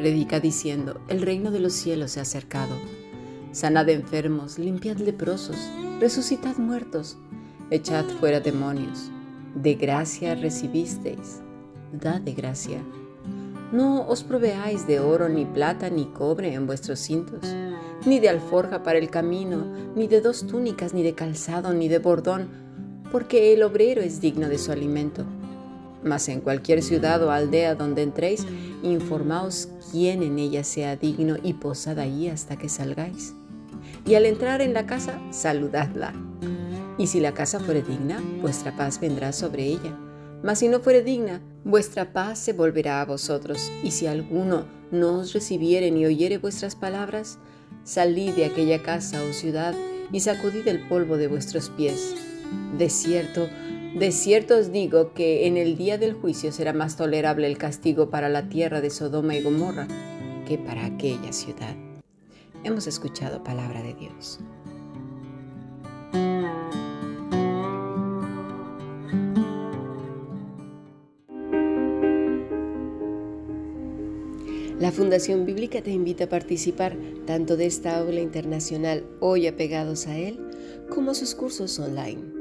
predica diciendo, el reino de los cielos se ha acercado. Sanad enfermos, limpiad leprosos, resucitad muertos, echad fuera demonios. De gracia recibisteis, dad de gracia. No os proveáis de oro, ni plata, ni cobre en vuestros cintos, ni de alforja para el camino, ni de dos túnicas, ni de calzado, ni de bordón, porque el obrero es digno de su alimento. Mas en cualquier ciudad o aldea donde entréis, informaos quién en ella sea digno y posad allí hasta que salgáis. Y al entrar en la casa, saludadla. Y si la casa fuere digna, vuestra paz vendrá sobre ella. Mas si no fuere digna, vuestra paz se volverá a vosotros. Y si alguno no os recibiere ni oyere vuestras palabras, salid de aquella casa o ciudad y sacudid el polvo de vuestros pies. De cierto, de cierto os digo que en el día del juicio será más tolerable el castigo para la tierra de Sodoma y Gomorra que para aquella ciudad. Hemos escuchado palabra de Dios. La Fundación Bíblica te invita a participar tanto de esta aula internacional hoy apegados a él, como sus cursos online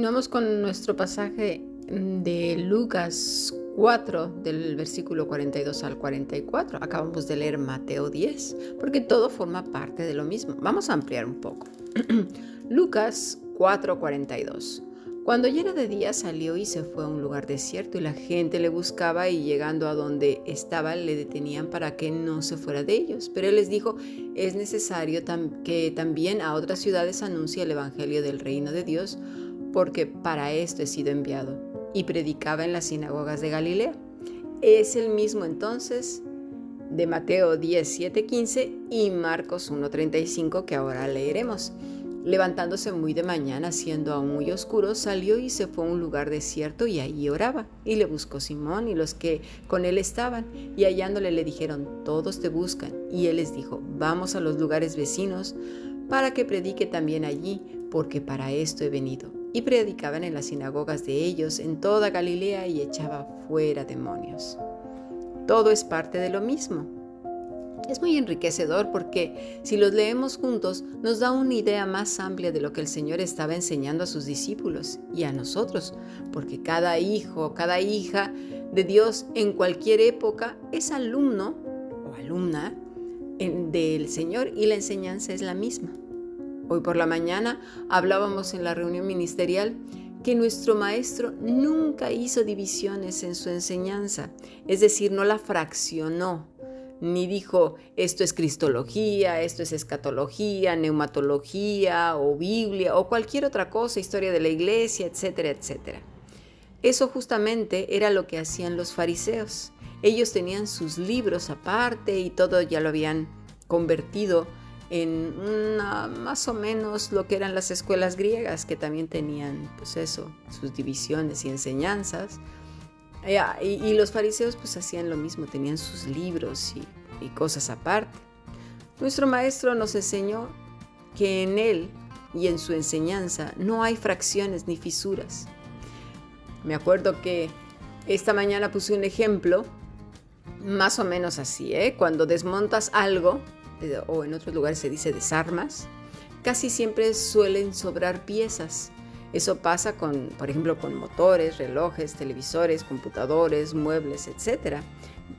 Continuamos con nuestro pasaje mm, de Lucas 4, del versículo 42 al 44. Acabamos de leer Mateo 10, porque todo forma parte de lo mismo. Vamos a ampliar un poco. Lucas 4, 42. Cuando ya era de día salió y se fue a un lugar desierto y la gente le buscaba y llegando a donde estaba le detenían para que no se fuera de ellos. Pero él les dijo, es necesario que también a otras ciudades anuncie el Evangelio del reino de Dios porque para esto he sido enviado. Y predicaba en las sinagogas de Galilea. Es el mismo entonces de Mateo 10, 15 y Marcos 1.35 que ahora leeremos. Levantándose muy de mañana, siendo aún muy oscuro, salió y se fue a un lugar desierto y allí oraba. Y le buscó Simón y los que con él estaban, y hallándole le dijeron, todos te buscan. Y él les dijo, vamos a los lugares vecinos para que predique también allí, porque para esto he venido y predicaban en las sinagogas de ellos en toda Galilea y echaba fuera demonios. Todo es parte de lo mismo. Es muy enriquecedor porque si los leemos juntos nos da una idea más amplia de lo que el Señor estaba enseñando a sus discípulos y a nosotros, porque cada hijo, cada hija de Dios en cualquier época es alumno o alumna del Señor y la enseñanza es la misma. Hoy por la mañana hablábamos en la reunión ministerial que nuestro maestro nunca hizo divisiones en su enseñanza, es decir, no la fraccionó, ni dijo esto es cristología, esto es escatología, neumatología o Biblia o cualquier otra cosa, historia de la iglesia, etcétera, etcétera. Eso justamente era lo que hacían los fariseos. Ellos tenían sus libros aparte y todo ya lo habían convertido en más o menos lo que eran las escuelas griegas, que también tenían, pues eso, sus divisiones y enseñanzas. Eh, ah, y, los fariseos pues hacían lo mismo, tenían sus libros y, y cosas aparte. Nuestro maestro nos enseñó que en él y en su enseñanza no hay fracciones ni fisuras. Me acuerdo que esta mañana puse un ejemplo más o menos así, ¿eh? Cuando desmontas algo, o en otros lugares se dice desarmas, casi siempre suelen sobrar piezas. Eso pasa con, por ejemplo, con motores, relojes, televisores, computadores, muebles, etc.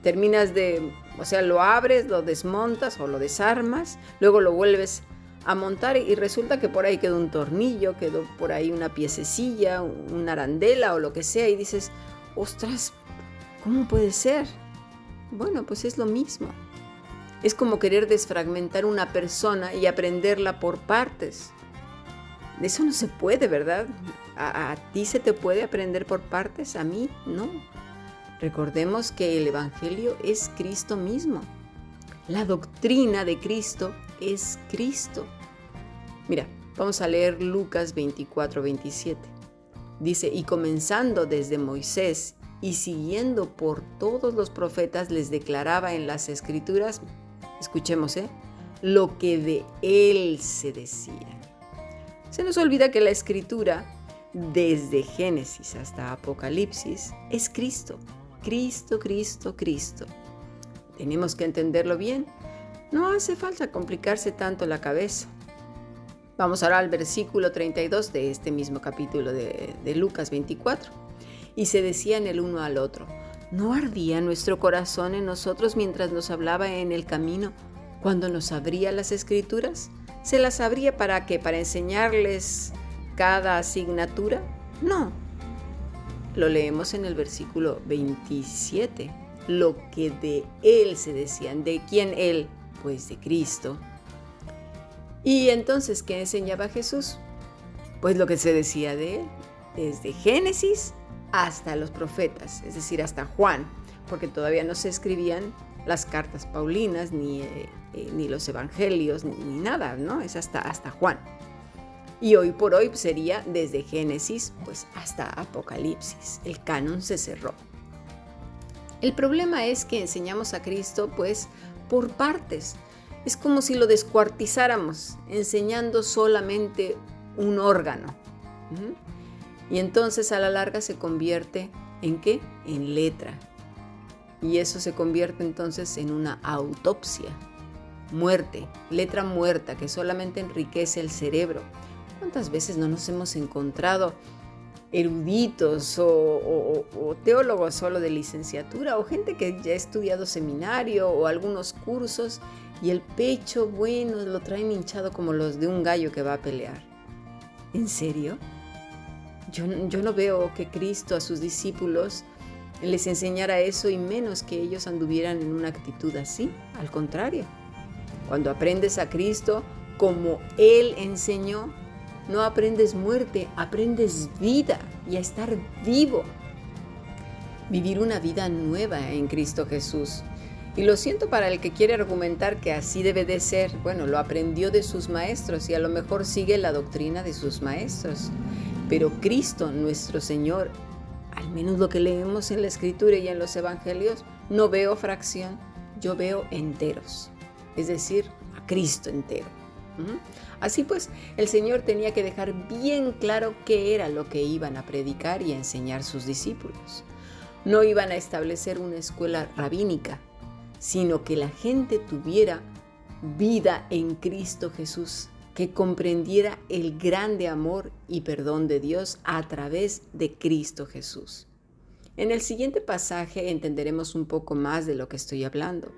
Terminas de, o sea, lo abres, lo desmontas o lo desarmas, luego lo vuelves a montar y resulta que por ahí quedó un tornillo, quedó por ahí una piececilla, una arandela o lo que sea y dices, ostras, ¿cómo puede ser? Bueno, pues es lo mismo. Es como querer desfragmentar una persona y aprenderla por partes. eso no se puede, ¿verdad? ¿A, ti se te puede aprender por partes? A mí no. Recordemos que el Evangelio es Cristo mismo. La doctrina de Cristo es Cristo. Mira, vamos a leer Lucas 24, 27. Dice, y comenzando desde Moisés y siguiendo por todos los profetas, les declaraba en las escrituras, escuchemos, ¿eh? lo que de él se decía. Se nos olvida que la escritura, desde Génesis hasta Apocalipsis, es Cristo. Cristo, Cristo, Cristo. Tenemos que entenderlo bien. No hace falta complicarse tanto la cabeza. Vamos ahora al versículo 32 de este mismo capítulo de, Lucas 24. Y se decían el uno al otro, ¿no ardía nuestro corazón en nosotros mientras nos hablaba en el camino, cuando nos abría las escrituras? ¿Se las abría para qué? ¿Para enseñarles cada asignatura? No. Lo leemos en el versículo 27. Lo que de él se decían. ¿De quién él? Pues de Cristo. Y entonces, ¿qué enseñaba Jesús? Pues lo que se decía de él, desde Génesis hasta los profetas, es decir, hasta Juan, porque todavía no se escribían las cartas paulinas, ni, eh, eh, ni los evangelios, ni, nada, ¿no? Es hasta, hasta Juan. Y hoy por hoy sería desde Génesis pues hasta Apocalipsis. El canon se cerró. El problema es que enseñamos a Cristo pues por partes. Es como si lo descuartizáramos, enseñando solamente un órgano. Y entonces a la larga se convierte en qué? En letra. Y eso se convierte entonces en una autopsia. Muerte, letra muerta que solamente enriquece el cerebro. ¿Cuántas veces no nos hemos encontrado eruditos o, teólogos solo de licenciatura o gente que ya ha estudiado seminario o algunos cursos y el pecho, bueno, lo traen hinchado como los de un gallo que va a pelear. ¿En serio? Yo, no veo que Cristo a sus discípulos les enseñara eso y menos que ellos anduvieran en una actitud así. Al contrario, cuando aprendes a Cristo como Él enseñó, no aprendes muerte, aprendes vida y a estar vivo. Vivir una vida nueva en Cristo Jesús. Y lo siento para el que quiere argumentar que así debe de ser. Bueno, lo aprendió de sus maestros y a lo mejor sigue la doctrina de sus maestros. Pero Cristo, nuestro Señor, al menos lo que leemos en la Escritura y en los Evangelios, no veo fracción, yo veo enteros. Es decir, a Cristo entero. Así pues, el Señor tenía que dejar bien claro qué era lo que iban a predicar y enseñar sus discípulos. No iban a establecer una escuela rabínica, sino que la gente tuviera vida en Cristo Jesús, que comprendiera el grande amor y perdón de Dios a través de Cristo Jesús. En el siguiente pasaje entenderemos un poco más de lo que estoy hablando.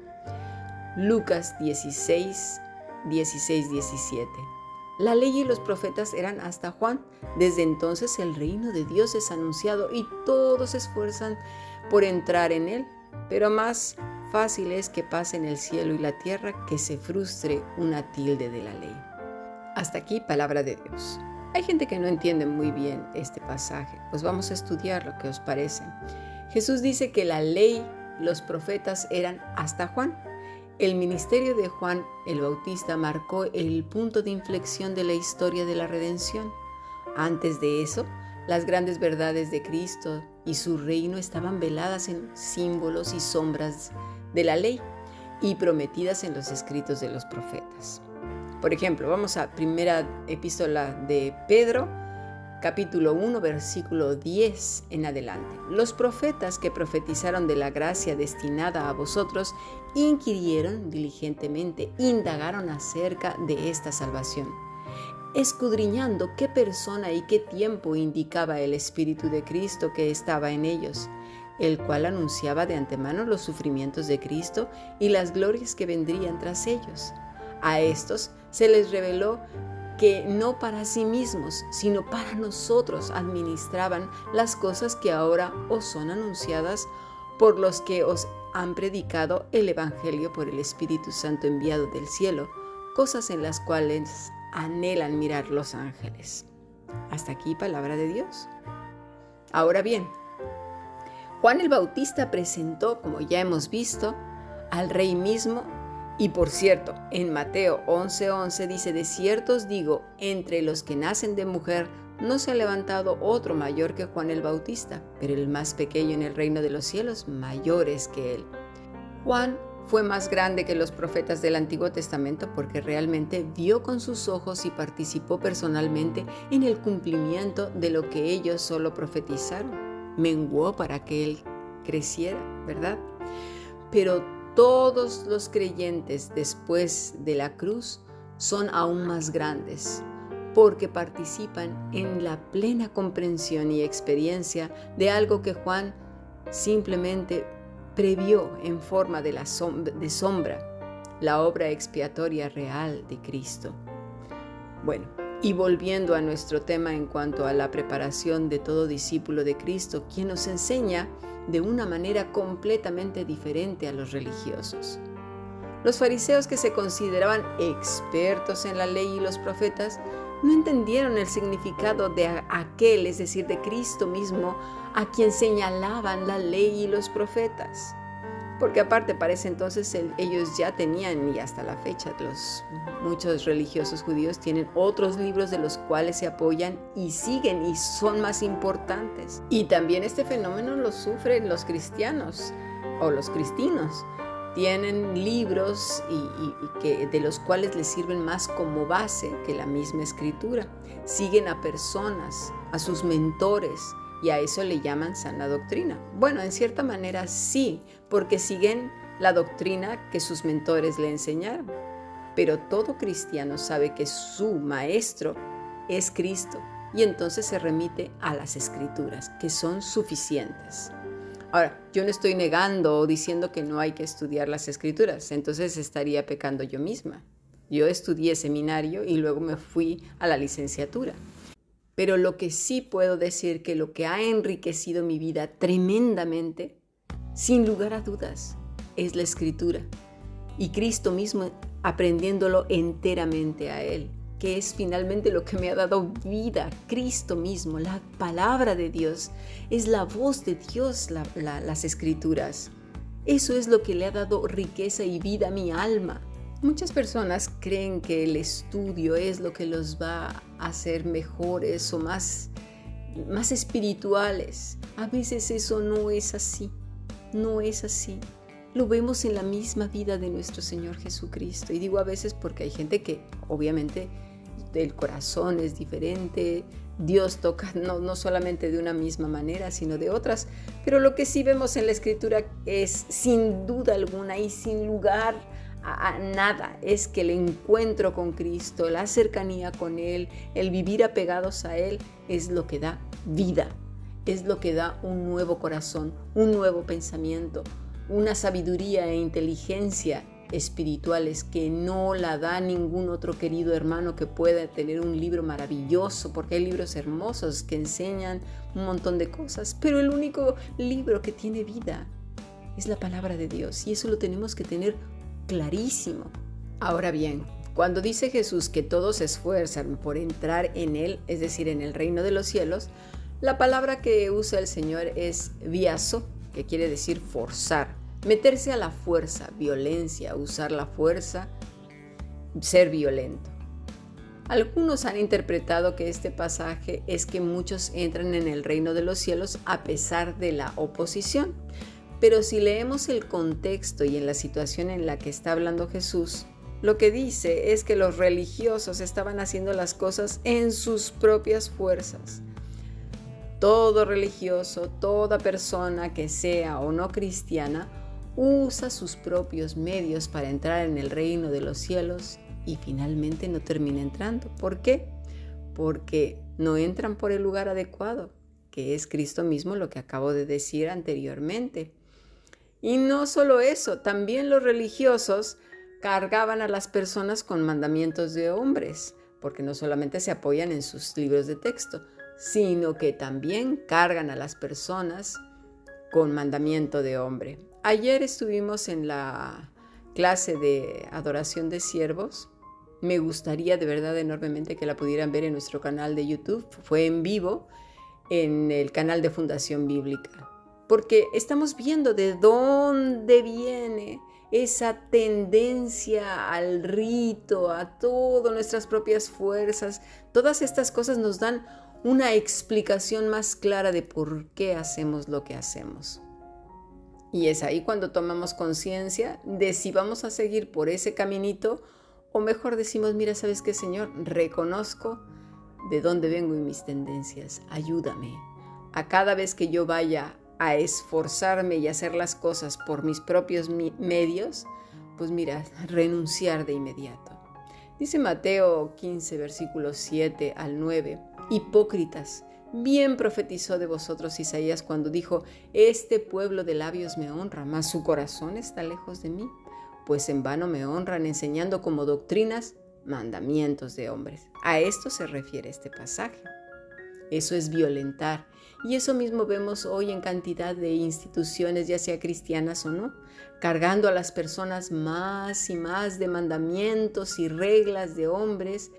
Lucas 16, 16, 17. La ley y los profetas eran hasta Juan. Desde entonces el reino de Dios es anunciado y todos se esfuerzan por entrar en él, pero más fácil es que pasen el cielo y la tierra que se frustre una tilde de la ley. Hasta aquí palabra de Dios. Hay gente que no entiende muy bien este pasaje, pues vamos a estudiar lo que os parece. Jesús dice que la ley, los profetas eran hasta Juan. El ministerio de Juan el Bautista marcó el punto de inflexión de la historia de la redención. Antes de eso, las grandes verdades de Cristo y su reino estaban veladas en símbolos y sombras de la ley y prometidas en los escritos de los profetas. Por ejemplo, vamos a primera epístola de Pedro, capítulo 1, versículo 10 en adelante. Los profetas que profetizaron de la gracia destinada a vosotros inquirieron diligentemente, indagaron acerca de esta salvación, escudriñando qué persona y qué tiempo indicaba el Espíritu de Cristo que estaba en ellos el cual anunciaba de antemano los sufrimientos de Cristo y las glorias que vendrían tras ellos. A estos se les reveló que no para sí mismos, sino para nosotros administraban las cosas que ahora os son anunciadas por los que os han predicado el Evangelio por el Espíritu Santo enviado del cielo, cosas en las cuales anhelan mirar los ángeles. Hasta aquí palabra de Dios. Ahora bien, Juan el Bautista presentó, como ya hemos visto, al rey mismo y por cierto, en Mateo 11:11 dice, de cierto os digo, entre los que nacen de mujer no se ha levantado otro mayor que Juan el Bautista, pero el más pequeño en el reino de los cielos mayor es que él. Juan fue más grande que los profetas del Antiguo Testamento porque realmente vio con sus ojos y participó personalmente en el cumplimiento de lo que ellos solo profetizaron. Menguó para que él creciera, ¿verdad? Pero todos los creyentes después de la cruz son aún más grandes porque participan en la plena comprensión y experiencia de algo que Juan simplemente previó en forma de, de sombra, la obra expiatoria real de Cristo. Bueno, y volviendo a nuestro tema en cuanto a la preparación de todo discípulo de Cristo, quien nos enseña de una manera completamente diferente a los religiosos. Los fariseos que se consideraban expertos en la ley y los profetas no entendieron el significado de aquel, es decir, de Cristo mismo, a quien señalaban la ley y los profetas porque aparte para ese entonces ellos ya tenían y hasta la fecha los muchos religiosos judíos tienen otros libros de los cuales se apoyan y siguen y son más importantes. Y también este fenómeno lo sufren los cristianos o los cristinos. Tienen libros y, que, de los cuales les sirven más como base que la misma escritura. Siguen a personas, a sus mentores, y a eso le llaman sana doctrina. Bueno, en cierta manera sí, porque siguen la doctrina que sus mentores le enseñaron. Pero todo cristiano sabe que su maestro es Cristo y entonces se remite a las escrituras, que son suficientes. Ahora, yo no estoy negando o diciendo que no hay que estudiar las escrituras, entonces estaría pecando yo misma. Yo estudié seminario y luego me fui a la licenciatura. Pero lo que sí puedo decir que lo que ha enriquecido mi vida tremendamente, sin lugar a dudas, es la escritura. Y Cristo mismo aprendiéndolo enteramente a Él, que es finalmente lo que me ha dado vida. Cristo mismo, la palabra de Dios, es la voz de Dios, las escrituras. Eso es lo que le ha dado riqueza y vida a mi alma. Muchas personas creen que el estudio es lo que los va a hacer mejores o más, más espirituales. A veces eso no es así, no es así. Lo vemos en la misma vida de nuestro Señor Jesucristo. Y digo a veces porque hay gente que obviamente el corazón es diferente, Dios toca no, no, solamente de una misma manera, sino de otras. Pero lo que sí vemos en la escritura es sin duda alguna y sin lugar a, nada, es que el encuentro con Cristo, la cercanía con Él, el vivir apegados a Él, es lo que da vida, es lo que da un nuevo corazón, un nuevo pensamiento, una sabiduría e inteligencia espirituales que no la da ningún otro querido hermano que pueda tener un libro maravilloso, porque hay libros hermosos que enseñan un montón de cosas, pero el único libro que tiene vida es la palabra de Dios y eso lo tenemos que tener clarísimo. Ahora bien, cuando dice Jesús que todos se esfuerzan por entrar en Él, es decir, en el reino de los cielos, la palabra que usa el Señor es viazo, que quiere decir forzar, meterse a la fuerza, violencia, usar la fuerza, ser violento. Algunos han interpretado que este pasaje es que muchos entran en el reino de los cielos a pesar de la oposición. Pero si leemos el contexto y en la situación en la que está hablando Jesús, lo que dice es que los religiosos estaban haciendo las cosas en sus propias fuerzas. Todo religioso, toda persona que sea o no cristiana, usa sus propios medios para entrar en el reino de los cielos y finalmente no termina entrando. ¿Por qué? Porque no entran por el lugar adecuado, que es Cristo mismo lo que acabo de decir anteriormente. Y no solo eso, también los religiosos cargaban a las personas con mandamientos de hombres, porque no solamente se apoyan en sus libros de texto, sino que también cargan a las personas con mandamiento de hombre. Ayer estuvimos en la clase de adoración de siervos Me gustaría de verdad enormemente que la pudieran ver en nuestro canal de YouTube. Fue en vivo en el canal de Fundación Bíblica. Porque estamos viendo de dónde viene esa tendencia al rito, a todas nuestras propias fuerzas. Todas estas cosas nos dan una explicación más clara de por qué hacemos lo que hacemos. Y es ahí cuando tomamos conciencia de si vamos a seguir por ese caminito o mejor decimos, mira, ¿sabes qué, Señor? Reconozco de dónde vengo y mis tendencias. Ayúdame. A cada vez que yo vaya a esforzarme y hacer las cosas por mis propios medios, pues mira, renunciar de inmediato. Dice Mateo 15, versículos 7 al 9, hipócritas, bien profetizó de vosotros Isaías cuando dijo, este pueblo de labios me honra, mas su corazón está lejos de mí, pues en vano me honran enseñando como doctrinas mandamientos de hombres. A esto se refiere este pasaje. Eso es violentar. Y eso mismo vemos hoy en cantidad de instituciones, ya sea cristianas o no, cargando a las personas más y más de mandamientos y reglas de hombres,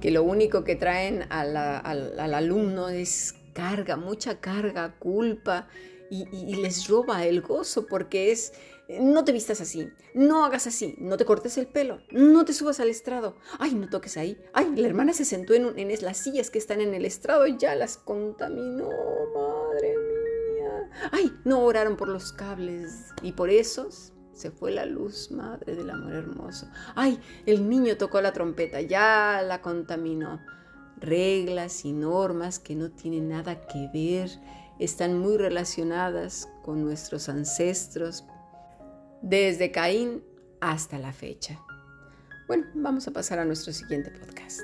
que lo único que traen al, alumno es carga, mucha carga, culpa, y les roba el gozo porque es no te vistas así, no hagas así, no te cortes el pelo, no te subas al estrado, ay, no toques ahí, ay, la hermana se sentó en, en las sillas que están en el estrado y ya las contaminó, madre mía, ay, no oraron por los cables y por esos se fue la luz, madre del amor hermoso, ay, el niño tocó la trompeta, ya la contaminó. Reglas y normas que no tienen nada que ver, están muy relacionadas con nuestros ancestros, desde Caín hasta la fecha. Bueno, vamos a pasar a nuestro siguiente podcast.